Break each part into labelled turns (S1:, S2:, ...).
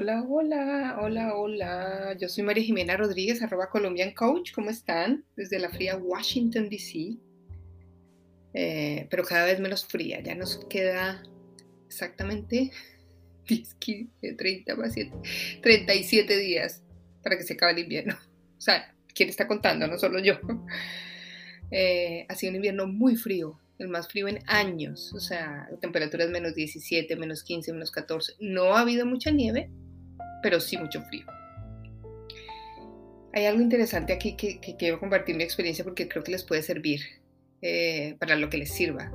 S1: Hola, hola, hola, hola. Yo soy María Jimena Rodríguez, arroba Colombian Coach. ¿Cómo están? Desde la fría Washington, D.C. Eh, pero cada vez menos fría. Ya nos queda exactamente 10, 15, 30, 37 días para que se acabe el invierno. O sea, ¿quién está contando? No solo yo. Eh, ha sido un invierno muy frío, el más frío en años, o sea, temperaturas menos 17, menos 15, menos 14. No ha habido mucha nieve, pero sí mucho frío. Hay algo interesante aquí que, quiero compartir mi experiencia porque creo que les puede servir eh, para lo que les sirva.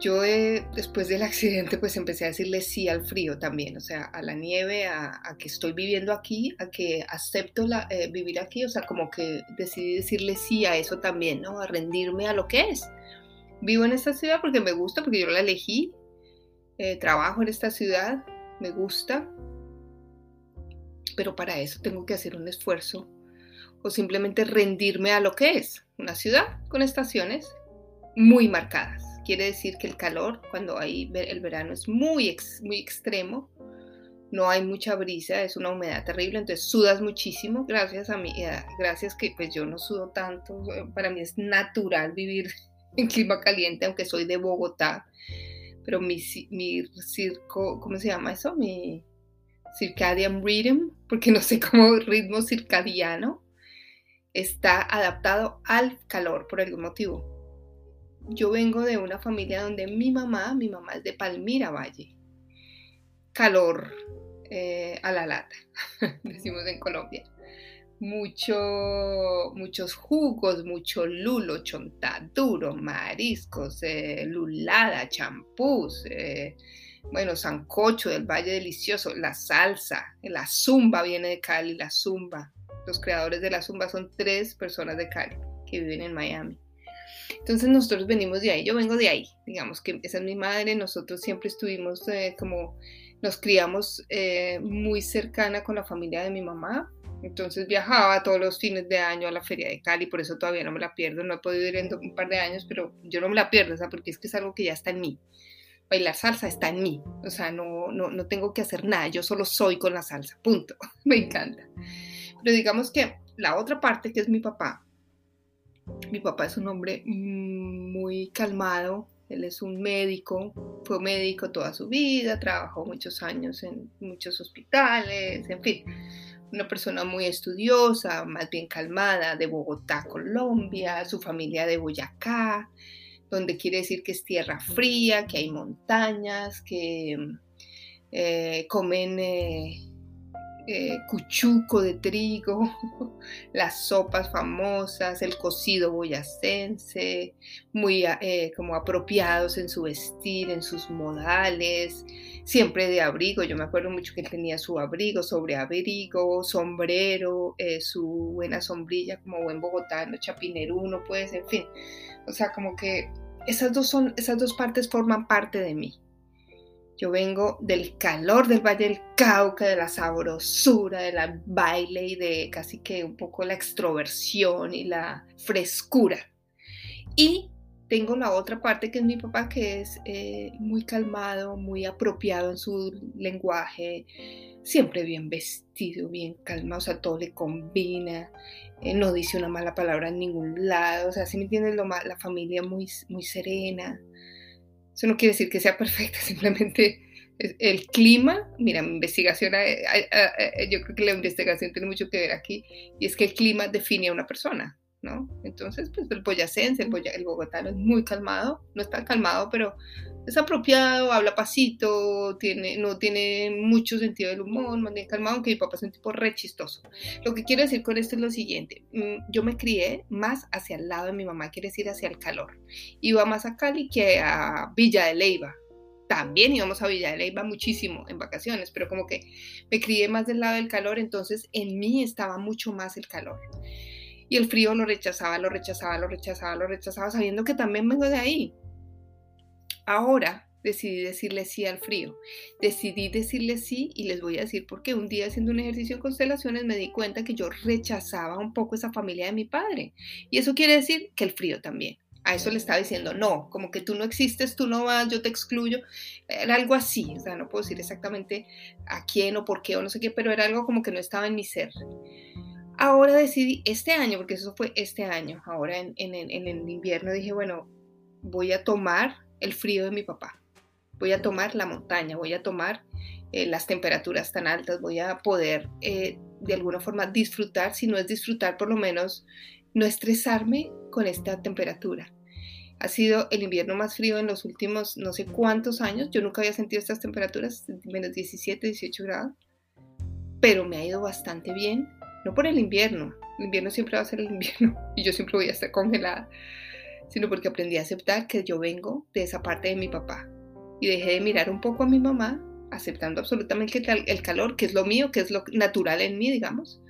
S1: Yo después del accidente pues empecé a decirle sí al frío también, o sea, a la nieve, a, que estoy viviendo aquí, a que acepto la, eh, vivir aquí, o sea, como que decidí decirle sí a eso también, ¿no? A rendirme a lo que es vivo en esta ciudad porque me gusta, porque yo la elegí, eh, trabajo en esta ciudad, me gusta, pero para eso tengo que hacer un esfuerzo o simplemente rendirme a lo que es una ciudad con estaciones muy marcadas. Quiere decir que el calor, cuando hay el verano, es muy, muy extremo, no hay mucha brisa, es una humedad terrible, entonces sudas muchísimo, gracias a mí, eh, gracias que pues yo no sudo tanto, para mí es natural vivir en clima caliente, aunque soy de Bogotá, pero mi, mi circo, ¿cómo se llama eso? Mi circadian rhythm, porque no sé cómo ritmo circadiano, está adaptado al calor por algún motivo. Yo vengo de una familia donde mi mamá, mi mamá es de Palmira Valle, calor eh, a la lata, decimos en Colombia mucho, muchos jugos, mucho lulo, chontaduro, mariscos, eh, lulada, champús, eh, bueno, sancocho del Valle Delicioso, la salsa, la zumba viene de Cali, la zumba. Los creadores de la zumba son tres personas de Cali que viven en Miami. Entonces nosotros venimos de ahí, yo vengo de ahí, digamos que esa es mi madre, nosotros siempre estuvimos eh, como, nos criamos muy cercana con la familia de mi mamá, entonces viajaba todos los fines de año a la feria de Cali, por eso todavía no me la pierdo, no he podido ir en un par de años, pero yo no me la pierdo, ¿sabes? porque es que es algo que ya está en mí. Bailar salsa está en mí, o sea, no, no, no tengo que hacer nada, yo solo soy con la salsa, punto, me encanta. Pero digamos que la otra parte que es mi papá, mi papá es un hombre muy calmado, él es un médico, fue médico toda su vida, trabajó muchos años en muchos hospitales, en fin una persona muy estudiosa, más bien calmada, de Bogotá, Colombia, su familia de Boyacá, donde quiere decir que es tierra fría, que hay montañas, que eh, comen eh, eh, cuchuco de trigo, las sopas famosas, el cocido boyacense, muy eh, como apropiados en su vestir, en sus modales, siempre de abrigo. Yo me acuerdo mucho que tenía su abrigo, sobre abrigo, sombrero, eh, su buena sombrilla como buen bogotano, chapineruno, pues, en fin. O sea, como que esas dos, son, esas dos partes forman parte de mí. Yo vengo del calor del Valle del Cauca, de la sabrosura, de la baile y de casi que un poco la extroversión y la frescura. Y tengo la otra parte que es mi papá, que es eh, muy calmado, muy apropiado en su lenguaje, siempre bien vestido, bien calmado, o sea, todo le combina, eh, no dice una mala palabra en ningún lado, o sea, si me entiendes, lo la familia muy, muy serena, eso no quiere decir que sea perfecta, simplemente el clima, mira, mi investigación, eh, eh, eh, yo creo que la investigación tiene mucho que ver aquí, y es que el clima define a una persona, ¿no? Entonces, pues el boyacense, el, el bogotano es muy calmado, no es tan calmado, pero es apropiado, habla pasito, no tiene mucho sentido del humor, más bien calmado, aunque mi papá es un tipo re chistoso. Lo que quiero decir con esto es lo siguiente, mm, yo me crié más hacia el lado de mi mamá, quiere decir hacia el calor. Iba más a Cali que a Villa de Leiva. También íbamos a Villa de Leiva muchísimo en vacaciones, pero como que me crié más del lado del calor, entonces en mí estaba mucho más el calor. Y el frío lo rechazaba, lo rechazaba, lo rechazaba, lo rechazaba, sabiendo que también vengo de ahí Ahora decidí decirle sí al frío. Decidí decirle sí y les voy a decir por qué. Un día haciendo un ejercicio en constelaciones me di cuenta que yo rechazaba un poco esa familia de mi padre. Y eso quiere decir que el frío también. A eso le estaba diciendo, no, como que tú no existes, tú no vas, yo te excluyo. Era algo así, o sea, no puedo decir exactamente a quién o por qué o no sé qué, pero era algo como que no estaba en mi ser. Ahora decidí, este año, porque eso fue este año, ahora en, el invierno dije, bueno, voy a tomar el frío de mi papá, voy a tomar la montaña, voy a tomar eh, las temperaturas tan altas, voy a poder eh, de alguna forma disfrutar, si no es disfrutar, por lo menos no estresarme con esta temperatura. Ha sido el invierno más frío en los últimos no sé cuántos años. Yo nunca había sentido estas temperaturas, menos 17, 18 grados. Pero me ha ido bastante bien. No por el invierno. El invierno siempre va a ser el invierno y yo siempre voy a estar congelada. Sino porque aprendí a aceptar que yo vengo de esa parte de mi papá. Y dejé de mirar un poco a mi mamá, aceptando absolutamente el calor, que es lo mío, que es lo natural en mí, digamos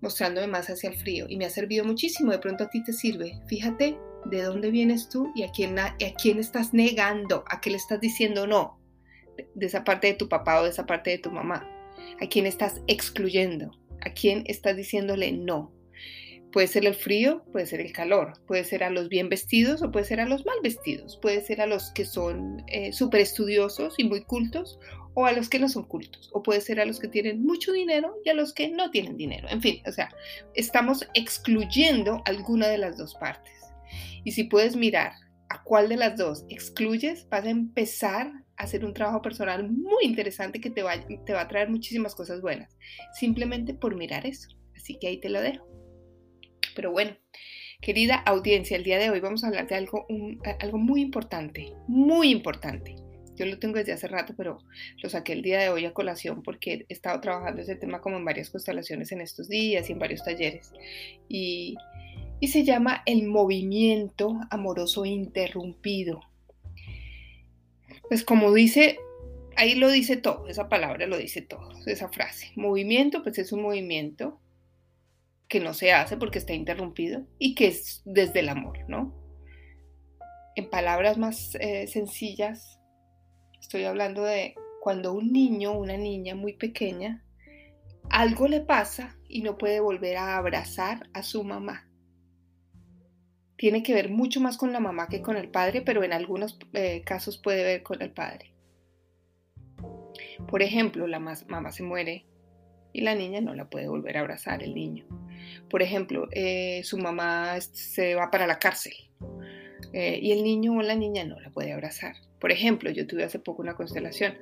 S1: mostrándome más hacia el frío y me ha servido muchísimo. De pronto a ti te sirve. Fíjate de dónde vienes tú y a quién, a, quién estás negando, a qué le estás diciendo no, de, esa parte de tu papá o de esa parte de tu mamá, a quién estás excluyendo, a quién estás diciéndole no. Puede ser el frío, puede ser el calor, puede ser a los bien vestidos o puede ser a los mal vestidos, puede ser a los que son eh, súper estudiosos y muy cultos o a los que no son cultos, o puede ser a los que tienen mucho dinero y a los que no tienen dinero. En fin, o sea, estamos excluyendo alguna de las dos partes. Y si puedes mirar a cuál de las dos excluyes, vas a empezar a hacer un trabajo personal muy interesante que te va, te va a traer muchísimas cosas buenas, simplemente por mirar eso. Así que ahí te lo dejo. Pero bueno, querida audiencia, el día de hoy vamos a hablar de algo, algo muy importante, muy importante. Yo lo tengo desde hace rato, pero lo saqué el día de hoy a colación porque he estado trabajando ese tema como en varias constelaciones en estos días y en varios talleres. Y, y se llama el movimiento amoroso interrumpido. Pues como dice, ahí lo dice todo, esa palabra lo dice todo, esa frase. Movimiento, pues es un movimiento que no se hace porque está interrumpido y que es desde el amor, ¿no? En palabras más eh, sencillas, Estoy hablando de cuando un niño una niña muy pequeña, algo le pasa y no puede volver a abrazar a su mamá. Tiene que ver mucho más con la mamá que con el padre, pero en algunos eh, casos puede ver con el padre. Por ejemplo, la mamá se muere y la niña no la puede volver a abrazar, el niño. Por ejemplo, eh, su mamá se va para la cárcel eh, y el niño o la niña no la puede abrazar. Por ejemplo, yo tuve hace poco una constelación.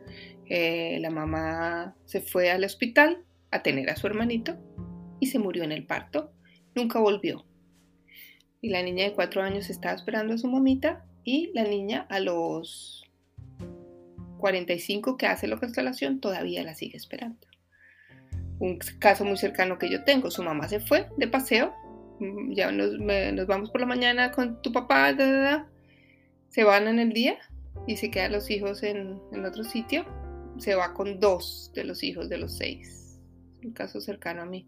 S1: Eh, la mamá se fue al hospital a tener a su hermanito y se murió en el parto. Nunca volvió. Y la niña de cuatro años estaba esperando a su mamita y la niña a los 45 que hace la constelación todavía la sigue esperando. Un caso muy cercano que yo tengo, su mamá se fue de paseo, mm, ya nos, vamos por la mañana con tu papá, se van en el día y se quedan los hijos en, otro sitio, se va con dos de los hijos de los seis. un caso cercano a mí.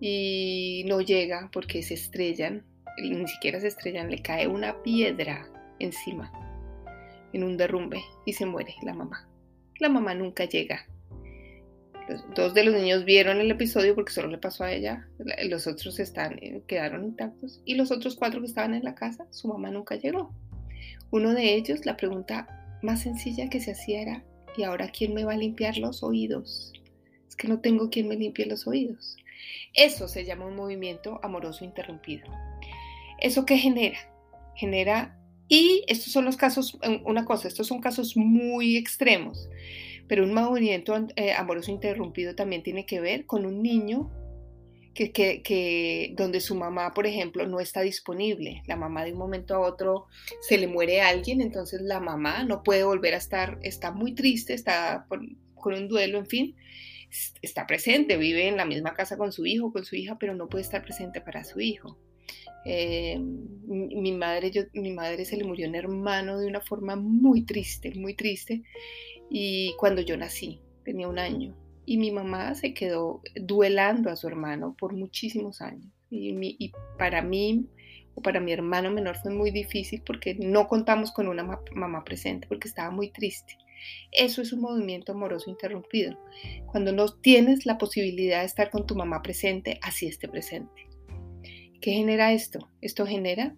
S1: Y no llega porque se estrellan, ni siquiera se estrellan, le cae una piedra encima en un derrumbe y se muere la mamá. La mamá nunca llega. Dos de los niños vieron el episodio porque solo le pasó a ella. Los otros están, eh, quedaron intactos. Y los otros cuatro que estaban en la casa, su mamá nunca llegó. Uno de ellos, la pregunta más sencilla que se hacía era, ¿y ahora quién me va a limpiar los oídos? Es que no tengo quien me limpie los oídos. Eso se llama un movimiento amoroso interrumpido. ¿Eso qué genera? Genera, y estos son los casos, una cosa, estos son casos muy extremos, pero un movimiento eh, amoroso interrumpido también tiene que ver con un niño que, donde su mamá, por ejemplo, no está disponible. La mamá de un momento a otro se le muere a alguien, entonces la mamá no puede volver a estar, está muy triste, está con un duelo, en fin, está presente, vive en la misma casa con su hijo, con su hija, pero no puede estar presente para su hijo. Eh, mi, madre, mi madre se le murió un hermano de una forma muy triste, muy triste, y cuando yo nací, tenía un año, y mi mamá se quedó duelando a su hermano por muchísimos años. Y, para mí o para mi hermano menor fue muy difícil porque no contamos con una mamá presente, porque estaba muy triste. Eso es un movimiento amoroso interrumpido. Cuando no tienes la posibilidad de estar con tu mamá presente, así esté presente. ¿Qué genera esto? Esto genera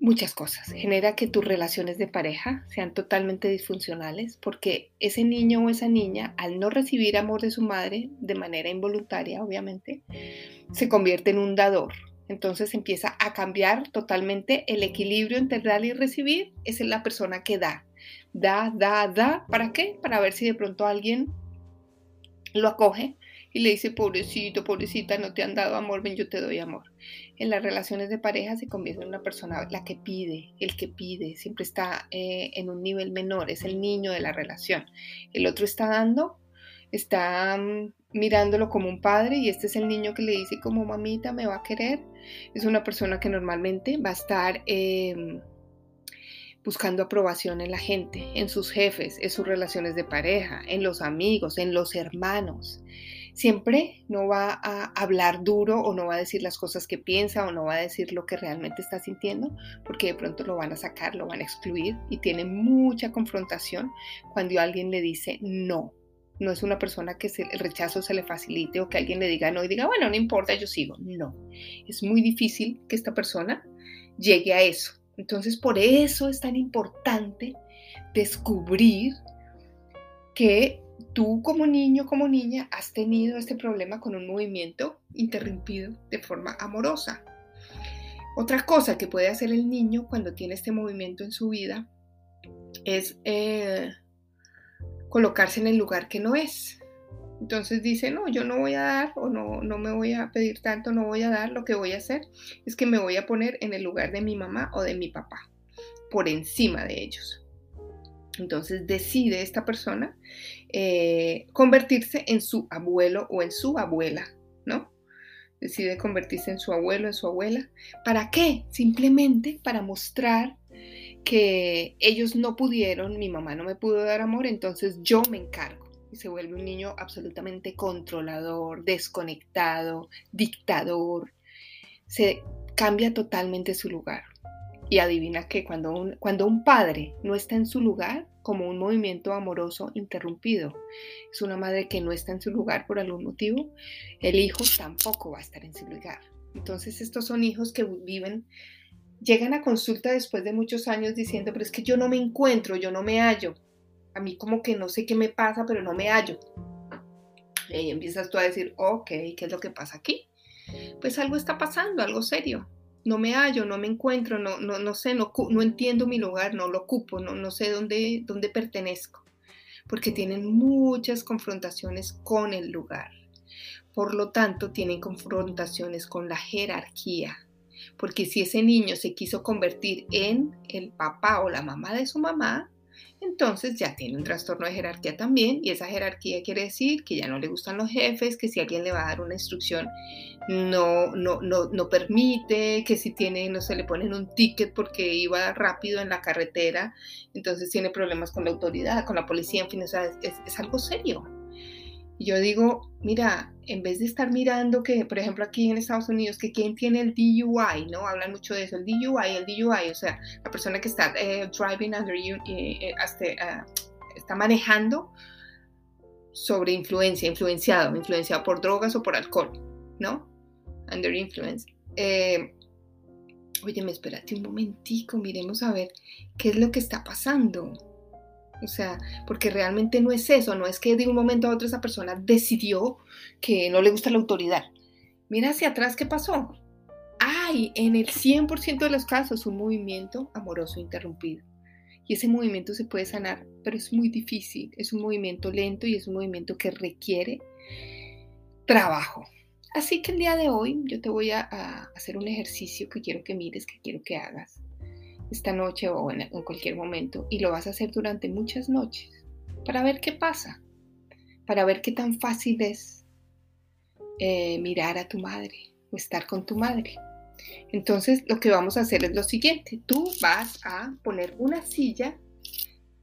S1: muchas cosas. Genera que tus relaciones de pareja sean totalmente disfuncionales porque ese niño o esa niña, al no recibir amor de su madre de manera involuntaria, obviamente, se convierte en un dador. Entonces empieza a cambiar totalmente el equilibrio entre dar y recibir. Esa es la persona que da. Da, da, da. ¿Para qué? Para ver si de pronto alguien lo acoge y le dice, pobrecito, pobrecita, no te han dado amor, ven, yo te doy amor. En las relaciones de pareja se convierte en una persona la que pide, el que pide, siempre está eh, en un nivel menor, es el niño de la relación. El otro está dando, está mm, mirándolo como un padre y este es el niño que le dice como mamita me va a querer. Es una persona que normalmente va a estar... Em, buscando aprobación en la gente, en sus jefes, en sus relaciones de pareja, en los amigos, en los hermanos siempre no va a hablar duro o no va a decir las cosas que piensa o no va a decir lo que realmente está sintiendo, porque de pronto lo van a sacar, lo van a excluir y tiene mucha confrontación cuando alguien le dice no. No es una persona que el rechazo se le facilite o que alguien le diga no y diga, bueno, no importa, yo sigo. No, es muy difícil que esta persona llegue a eso. Entonces, por eso es tan importante descubrir que tú como niño, como niña, has tenido este problema con un movimiento interrumpido de forma amorosa. Otra cosa que puede hacer el niño cuando tiene este movimiento en su vida es eh, colocarse en el lugar que no es. Entonces dice, no, yo no voy a dar o no, no me voy a pedir tanto, no voy a dar, lo que voy a hacer es que me voy a poner en el lugar de mi mamá o de mi papá, por encima de ellos. Entonces decide esta persona eh, convertirse en su abuelo o en su abuela, ¿no? Decide convertirse en su abuelo, en su abuela. ¿Para qué? Simplemente para mostrar que ellos no pudieron, mi mamá no me pudo dar amor, entonces yo me encargo. Y se vuelve un niño absolutamente controlador, desconectado, dictador. Se cambia totalmente su lugar. Y adivina que cuando un, cuando un padre no está en su lugar, como un movimiento amoroso interrumpido, es una madre que no está en su lugar por algún motivo, el hijo tampoco va a estar en su lugar. Entonces estos son hijos que viven, llegan a consulta después de muchos años diciendo, pero es que yo no me encuentro, yo no me hallo. A mí como que no sé qué me pasa, pero no me hallo. Y empiezas tú a decir, ok, ¿qué es lo que pasa aquí? Pues algo está pasando, algo serio no me hallo, no me encuentro, no, no, no sé, no, no, entiendo mi lugar, no lo ocupo, no, no sé dónde, dónde pertenezco, porque tienen muchas confrontaciones con el lugar. Por lo tanto, tienen confrontaciones con la jerarquía, porque si ese niño se quiso convertir en el papá o la mamá de su mamá, entonces ya tiene un trastorno de jerarquía también y esa jerarquía quiere decir que ya no le gustan los jefes, que si alguien le va a dar una instrucción no, no, no, no permite, que si tiene, no se le ponen un ticket porque iba rápido en la carretera, entonces tiene problemas con la autoridad, con la policía, en fin, o sea, es, es algo serio. Yo digo, mira, en vez de estar mirando que, por ejemplo, aquí en Estados Unidos, que quién tiene el DUI, ¿no? Hablan mucho de eso, el DUI, el DUI, o sea, la persona que está eh, driving under, you, eh, uh, está manejando sobre influencia, influenciado, influenciado por drogas o por alcohol, ¿no? Under influence. Eh, oye, espérate un momentico, miremos a ver qué es lo que está pasando. O sea, porque realmente no es eso, no es que de un momento a otro esa persona decidió que no le gusta la autoridad. Mira hacia atrás qué pasó. Hay en el 100% de los casos un movimiento amoroso interrumpido. Y ese movimiento se puede sanar, pero es muy difícil. Es un movimiento lento y es un movimiento que requiere trabajo. Así que el día de hoy yo te voy a, a hacer un ejercicio que quiero que mires, que quiero que hagas esta noche o en, cualquier momento y lo vas a hacer durante muchas noches para ver qué pasa, para ver qué tan fácil es eh, mirar a tu madre o estar con tu madre. Entonces lo que vamos a hacer es lo siguiente, tú vas a poner una silla,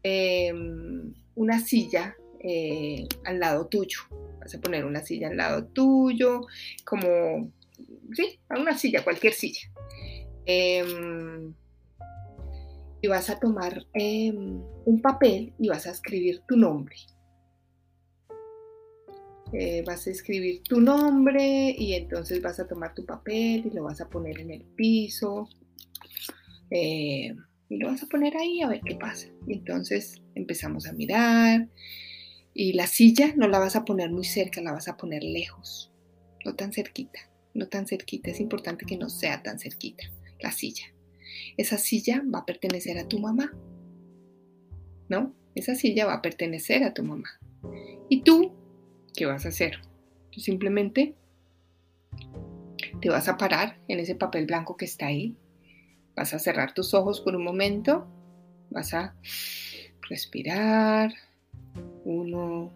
S1: em, una silla eh, al lado tuyo, vas a poner una silla al lado tuyo, como, sí, una silla, cualquier silla. Y vas a tomar em, un papel y vas a escribir tu nombre. Eh, vas a escribir tu nombre y entonces vas a tomar tu papel y lo vas a poner en el piso. Eh, y lo vas a poner ahí a ver qué pasa. Y entonces empezamos a mirar. Y la silla no la vas a poner muy cerca, la vas a poner lejos. No tan cerquita, no tan cerquita. Es importante que no sea tan cerquita la silla. Esa silla va a pertenecer a tu mamá. ¿No? Esa silla va a pertenecer a tu mamá. ¿Y tú qué vas a hacer? Tú simplemente te vas a parar en ese papel blanco que está ahí. Vas a cerrar tus ojos por un momento. Vas a respirar. Uno,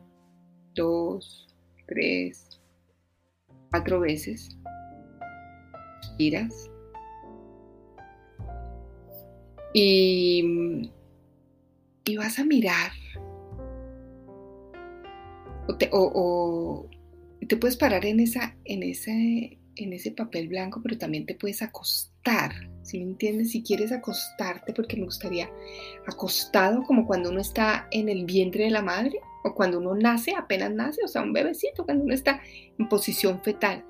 S1: dos, tres, cuatro veces. Respiras. Y, y vas a mirar. O te, o, te puedes parar en, esa, en, ese, en ese papel blanco, pero también te puedes acostar. Si me entiendes, si quieres acostarte, porque me gustaría acostado como cuando uno está en el vientre de la madre o cuando uno nace, apenas nace, o sea, un bebecito, cuando uno está en posición fetal.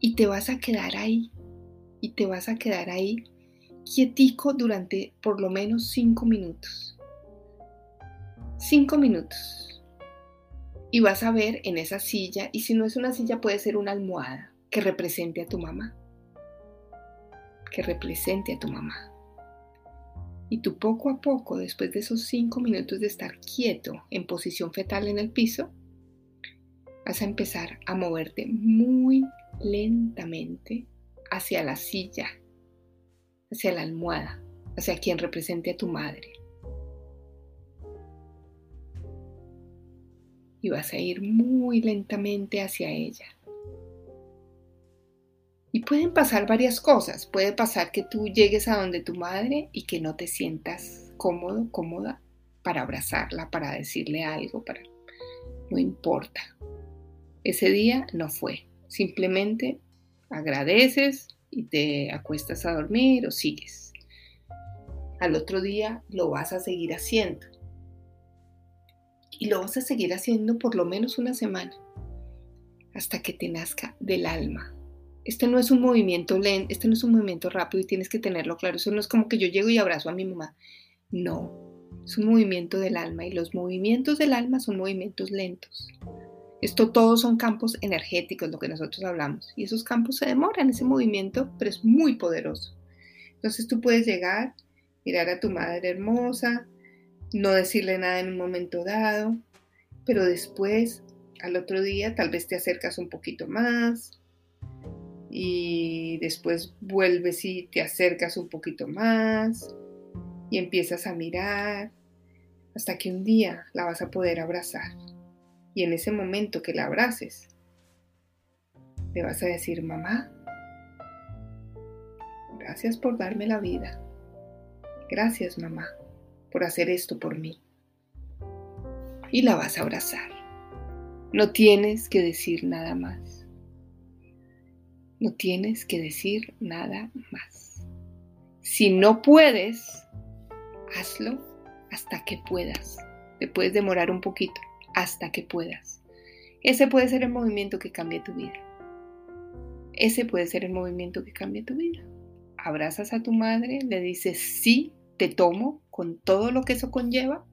S1: Y te vas a quedar ahí, y te vas a quedar ahí quietico durante por lo menos cinco minutos. Cinco minutos. Y vas a ver en esa silla, y si no es una silla puede ser una almohada que represente a tu mamá. Que represente a tu mamá. Y tú poco a poco, después de esos cinco minutos de estar quieto en posición fetal en el piso, vas a empezar a moverte muy lentamente hacia la silla hacia la almohada, hacia quien represente a tu madre. Y vas a ir muy lentamente hacia ella. Y pueden pasar varias cosas. Puede pasar que tú llegues a donde tu madre y que no te sientas cómodo, cómoda para abrazarla, para decirle algo, para... No importa. Ese día no fue. Simplemente agradeces, y te acuestas a dormir o sigues. Al otro día lo vas a seguir haciendo. Y lo vas a seguir haciendo por lo menos una semana, hasta que te nazca del alma. Este no es un movimiento lento, este no es un movimiento rápido y tienes que tenerlo claro. Eso no es como que yo llego y abrazo a mi mamá. No, es un movimiento del alma y los movimientos del alma son movimientos lentos. Esto todos son campos energéticos, lo que nosotros hablamos. Y esos campos se demoran, ese movimiento, pero es muy poderoso. Entonces tú puedes llegar, mirar a tu madre hermosa, no decirle nada en un momento dado, pero después, al otro día, tal vez te acercas un poquito más y después vuelves y te acercas un poquito más y empiezas a mirar hasta que un día la vas a poder abrazar. Y en ese momento que la abraces, le vas a decir, mamá, gracias por darme la vida. Gracias, mamá, por hacer esto por mí. Y la vas a abrazar. No tienes que decir nada más. No tienes que decir nada más. Si no puedes, hazlo hasta que puedas. Te puedes demorar un poquito, hasta que puedas. Ese puede ser el movimiento que cambie tu vida. Ese puede ser el movimiento que cambie tu vida. Abrazas a tu madre, le dices sí, te tomo con todo lo que eso conlleva.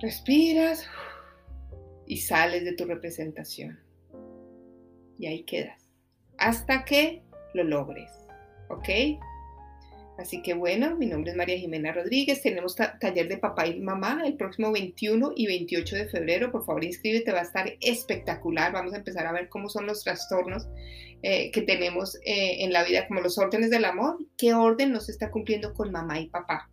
S1: Respiras y sales de tu representación. Y ahí quedas. Hasta que lo logres. ¿Ok? Así que bueno, mi nombre es María Jimena Rodríguez. Tenemos taller de papá y mamá el próximo 21 y 28 de febrero. Por favor, inscríbete, va a estar espectacular. Vamos a empezar a ver cómo son los trastornos eh, que tenemos eh, en la vida, como los órdenes del amor. ¿Qué orden nos está cumpliendo con mamá y papá?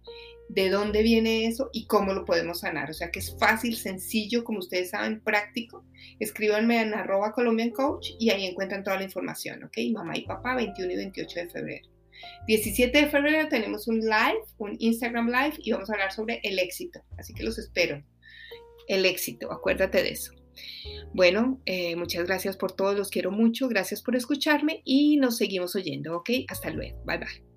S1: ¿De dónde viene eso y cómo lo podemos sanar? O sea que es fácil, sencillo, como ustedes saben, práctico. Escríbanme en arroba Colombian Coach y ahí encuentran toda la información, ¿ok? Mamá y papá, 21 y 28 de febrero. 17 de febrero tenemos un live, un Instagram live y vamos a hablar sobre el éxito. Así que los espero. El éxito, acuérdate de eso. Bueno, eh, muchas gracias por todo, los quiero mucho, gracias por escucharme y nos seguimos oyendo, ¿ok? Hasta luego, bye bye.